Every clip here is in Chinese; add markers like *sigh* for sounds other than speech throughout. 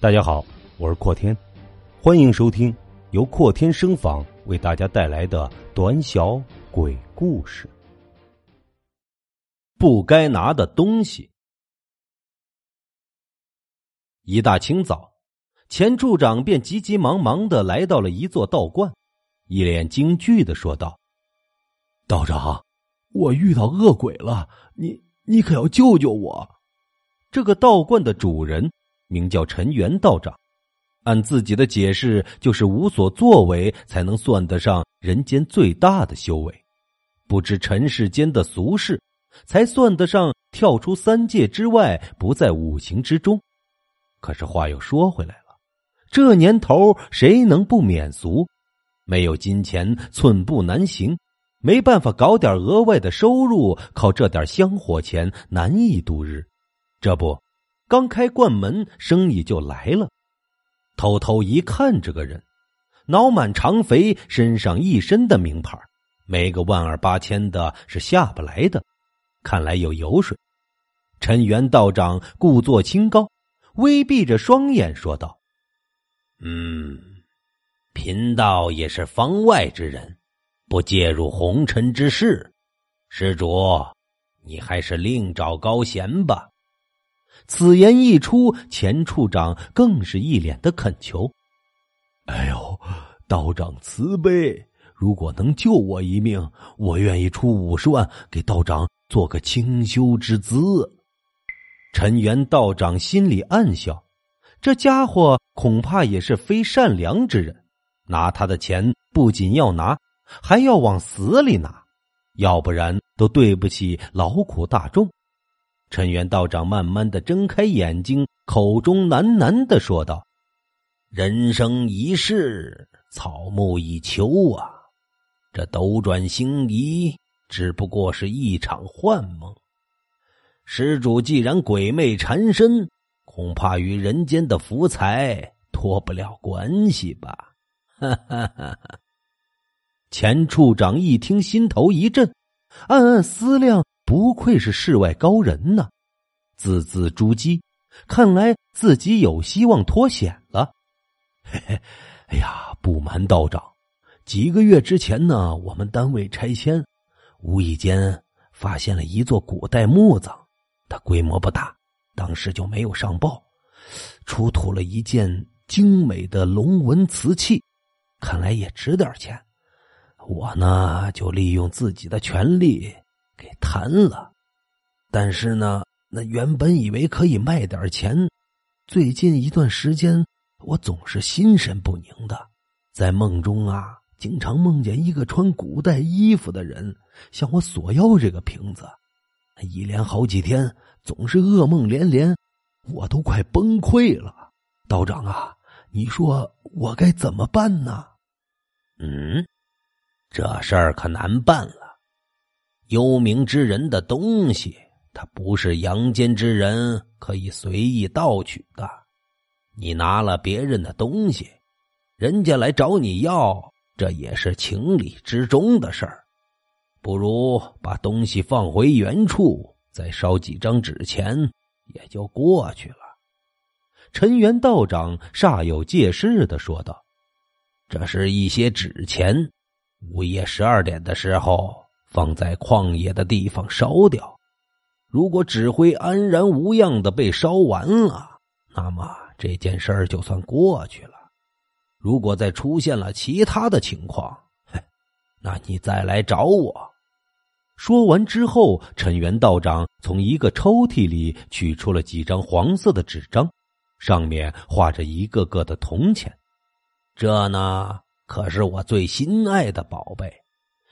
大家好，我是阔天，欢迎收听由阔天声访为大家带来的短小鬼故事。不该拿的东西。一大清早，钱处长便急急忙忙的来到了一座道观，一脸惊惧的说道：“道长，我遇到恶鬼了，你你可要救救我！”这个道观的主人。名叫陈元道长，按自己的解释，就是无所作为，才能算得上人间最大的修为；不知尘世间的俗事，才算得上跳出三界之外，不在五行之中。可是话又说回来了，这年头谁能不免俗？没有金钱，寸步难行；没办法搞点额外的收入，靠这点香火钱难以度日。这不。刚开罐门，生意就来了。偷偷一看，这个人脑满肠肥，身上一身的名牌，没个万儿八千的是下不来的。看来有油水。陈元道长故作清高，微闭着双眼说道：“嗯，贫道也是方外之人，不介入红尘之事。施主，你还是另找高贤吧。”此言一出，钱处长更是一脸的恳求：“哎呦，道长慈悲！如果能救我一命，我愿意出五十万给道长做个清修之资。”陈元道长心里暗笑：这家伙恐怕也是非善良之人，拿他的钱不仅要拿，还要往死里拿，要不然都对不起劳苦大众。陈元道长慢慢的睁开眼睛，口中喃喃的说道：“人生一世，草木一秋啊，这斗转星移只不过是一场幻梦。施主既然鬼魅缠身，恐怕与人间的福财脱不了关系吧？”哈哈哈！钱处长一听，心头一震，暗暗思量。不愧是世外高人呢，字字珠玑，看来自己有希望脱险了。嘿嘿，哎呀，不瞒道长，几个月之前呢，我们单位拆迁，无意间发现了一座古代墓葬，它规模不大，当时就没有上报，出土了一件精美的龙纹瓷器，看来也值点钱。我呢，就利用自己的权利。给谈了，但是呢，那原本以为可以卖点钱，最近一段时间我总是心神不宁的，在梦中啊，经常梦见一个穿古代衣服的人向我索要这个瓶子，一连好几天总是噩梦连连，我都快崩溃了。道长啊，你说我该怎么办呢？嗯，这事儿可难办了。幽冥之人的东西，他不是阳间之人可以随意盗取的。你拿了别人的东西，人家来找你要，这也是情理之中的事儿。不如把东西放回原处，再烧几张纸钱，也就过去了。陈元道长煞有介事的说道：“这是一些纸钱，午夜十二点的时候。”放在旷野的地方烧掉，如果纸灰安然无恙的被烧完了，那么这件事儿就算过去了。如果再出现了其他的情况，那你再来找我。说完之后，陈元道长从一个抽屉里取出了几张黄色的纸张，上面画着一个个的铜钱。这呢，可是我最心爱的宝贝。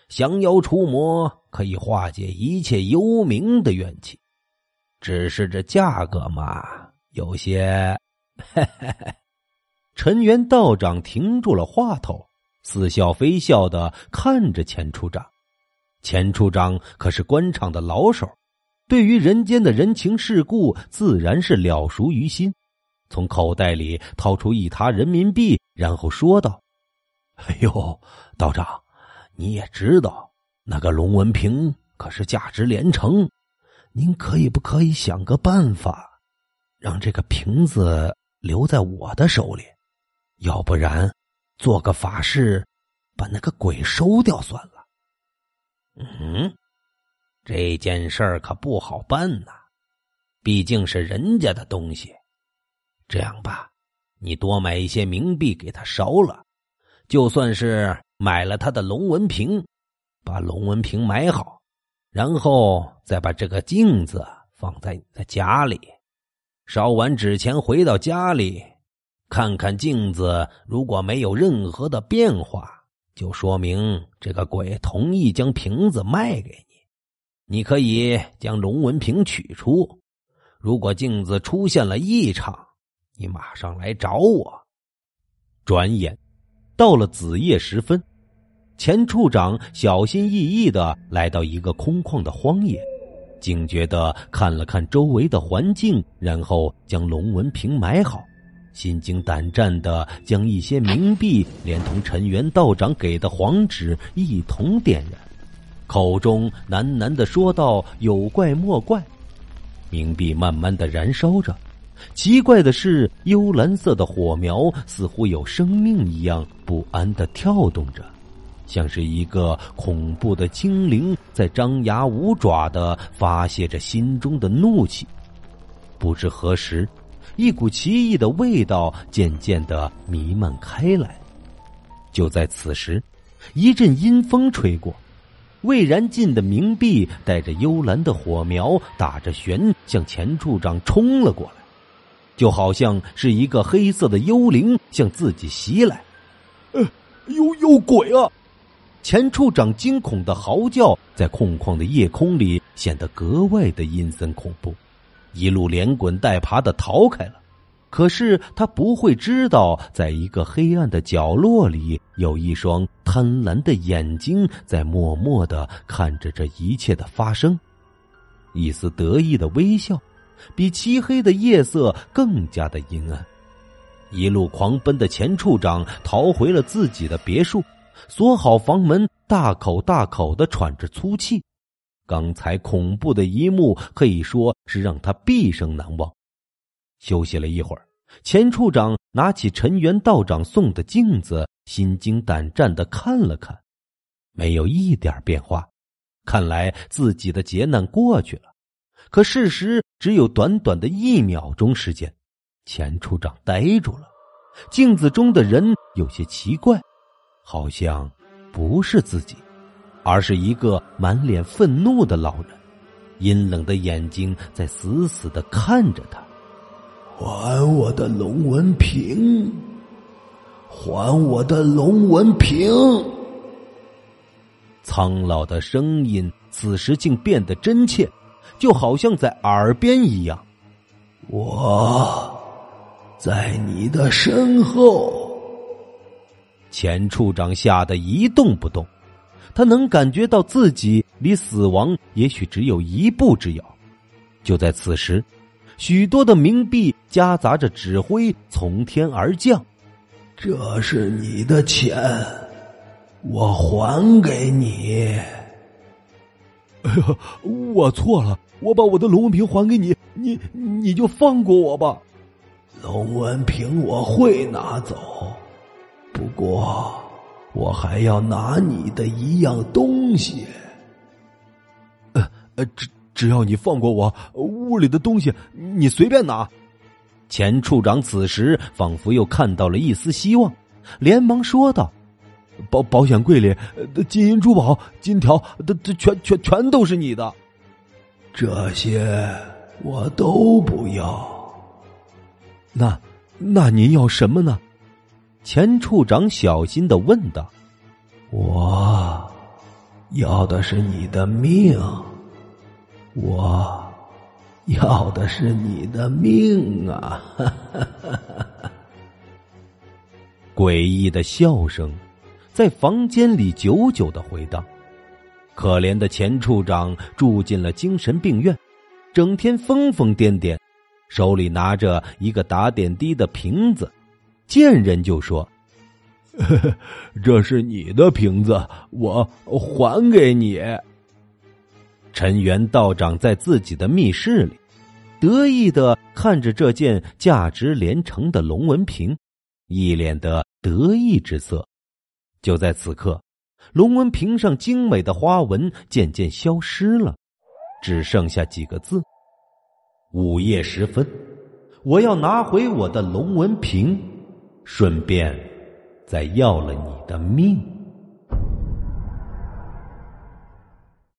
降妖除魔可以化解一切幽冥的怨气，只是这价格嘛，有些……陈元道长停住了话头，似笑非笑的看着钱处长。钱处长可是官场的老手，对于人间的人情世故自然是了熟于心。从口袋里掏出一沓人民币，然后说道：“哎呦，道长。”你也知道，那个龙纹瓶可是价值连城。您可以不可以想个办法，让这个瓶子留在我的手里，要不然做个法事，把那个鬼收掉算了。嗯，这件事儿可不好办呐，毕竟是人家的东西。这样吧，你多买一些冥币给他烧了，就算是买了他的龙纹瓶，把龙纹瓶买好，然后再把这个镜子放在你的家里。烧完纸钱回到家里，看看镜子，如果没有任何的变化。就说明这个鬼同意将瓶子卖给你，你可以将龙纹瓶取出。如果镜子出现了异常，你马上来找我。转眼到了子夜时分，钱处长小心翼翼的来到一个空旷的荒野，警觉的看了看周围的环境，然后将龙纹瓶埋好。心惊胆战的将一些冥币连同陈元道长给的黄纸一同点燃，口中喃喃的说道：“有怪莫怪。”冥币慢慢的燃烧着，奇怪的是，幽蓝色的火苗似乎有生命一样不安的跳动着，像是一个恐怖的精灵在张牙舞爪的发泄着心中的怒气。不知何时。一股奇异的味道渐渐的弥漫开来。就在此时，一阵阴风吹过，未燃尽的冥币带着幽蓝的火苗，打着旋向钱处长冲了过来，就好像是一个黑色的幽灵向自己袭来。呃，有有鬼啊！钱处长惊恐的嚎叫，在空旷的夜空里显得格外的阴森恐怖。一路连滚带爬的逃开了，可是他不会知道，在一个黑暗的角落里，有一双贪婪的眼睛在默默的看着这一切的发生，一丝得意的微笑，比漆黑的夜色更加的阴暗。一路狂奔的钱处长逃回了自己的别墅，锁好房门，大口大口的喘着粗气。刚才恐怖的一幕可以说是让他毕生难忘。休息了一会儿，钱处长拿起陈元道长送的镜子，心惊胆战的看了看，没有一点变化。看来自己的劫难过去了。可事实只有短短的一秒钟时间，钱处长呆住了。镜子中的人有些奇怪，好像不是自己。而是一个满脸愤怒的老人，阴冷的眼睛在死死的看着他。还我的龙纹瓶！还我的龙纹瓶！苍老的声音此时竟变得真切，就好像在耳边一样。我在你的身后。钱处长吓得一动不动。他能感觉到自己离死亡也许只有一步之遥。就在此时，许多的冥币夹杂着纸灰从天而降。这是你的钱，我还给你。哎呀，我错了，我把我的龙纹瓶还给你，你你就放过我吧。龙纹瓶我会拿走，不过。我还要拿你的一样东西。呃，只只要你放过我，屋里的东西你随便拿。钱处长此时仿佛又看到了一丝希望，连忙说道：“保保险柜里的金银珠宝、金条，这这全全全都是你的。这些我都不要。那那您要什么呢？”钱处长小心的问道：“我要的是你的命，我要的是你的命啊！” *laughs* 诡异的笑声在房间里久久的回荡。可怜的钱处长住进了精神病院，整天疯疯癫癫，手里拿着一个打点滴的瓶子。见人就说：“ *laughs* 这是你的瓶子，我还给你。”陈元道长在自己的密室里，得意的看着这件价值连城的龙纹瓶，一脸的得意之色。就在此刻，龙纹瓶上精美的花纹渐渐消失了，只剩下几个字：“午夜时分，我要拿回我的龙纹瓶，顺便再要了你的命。”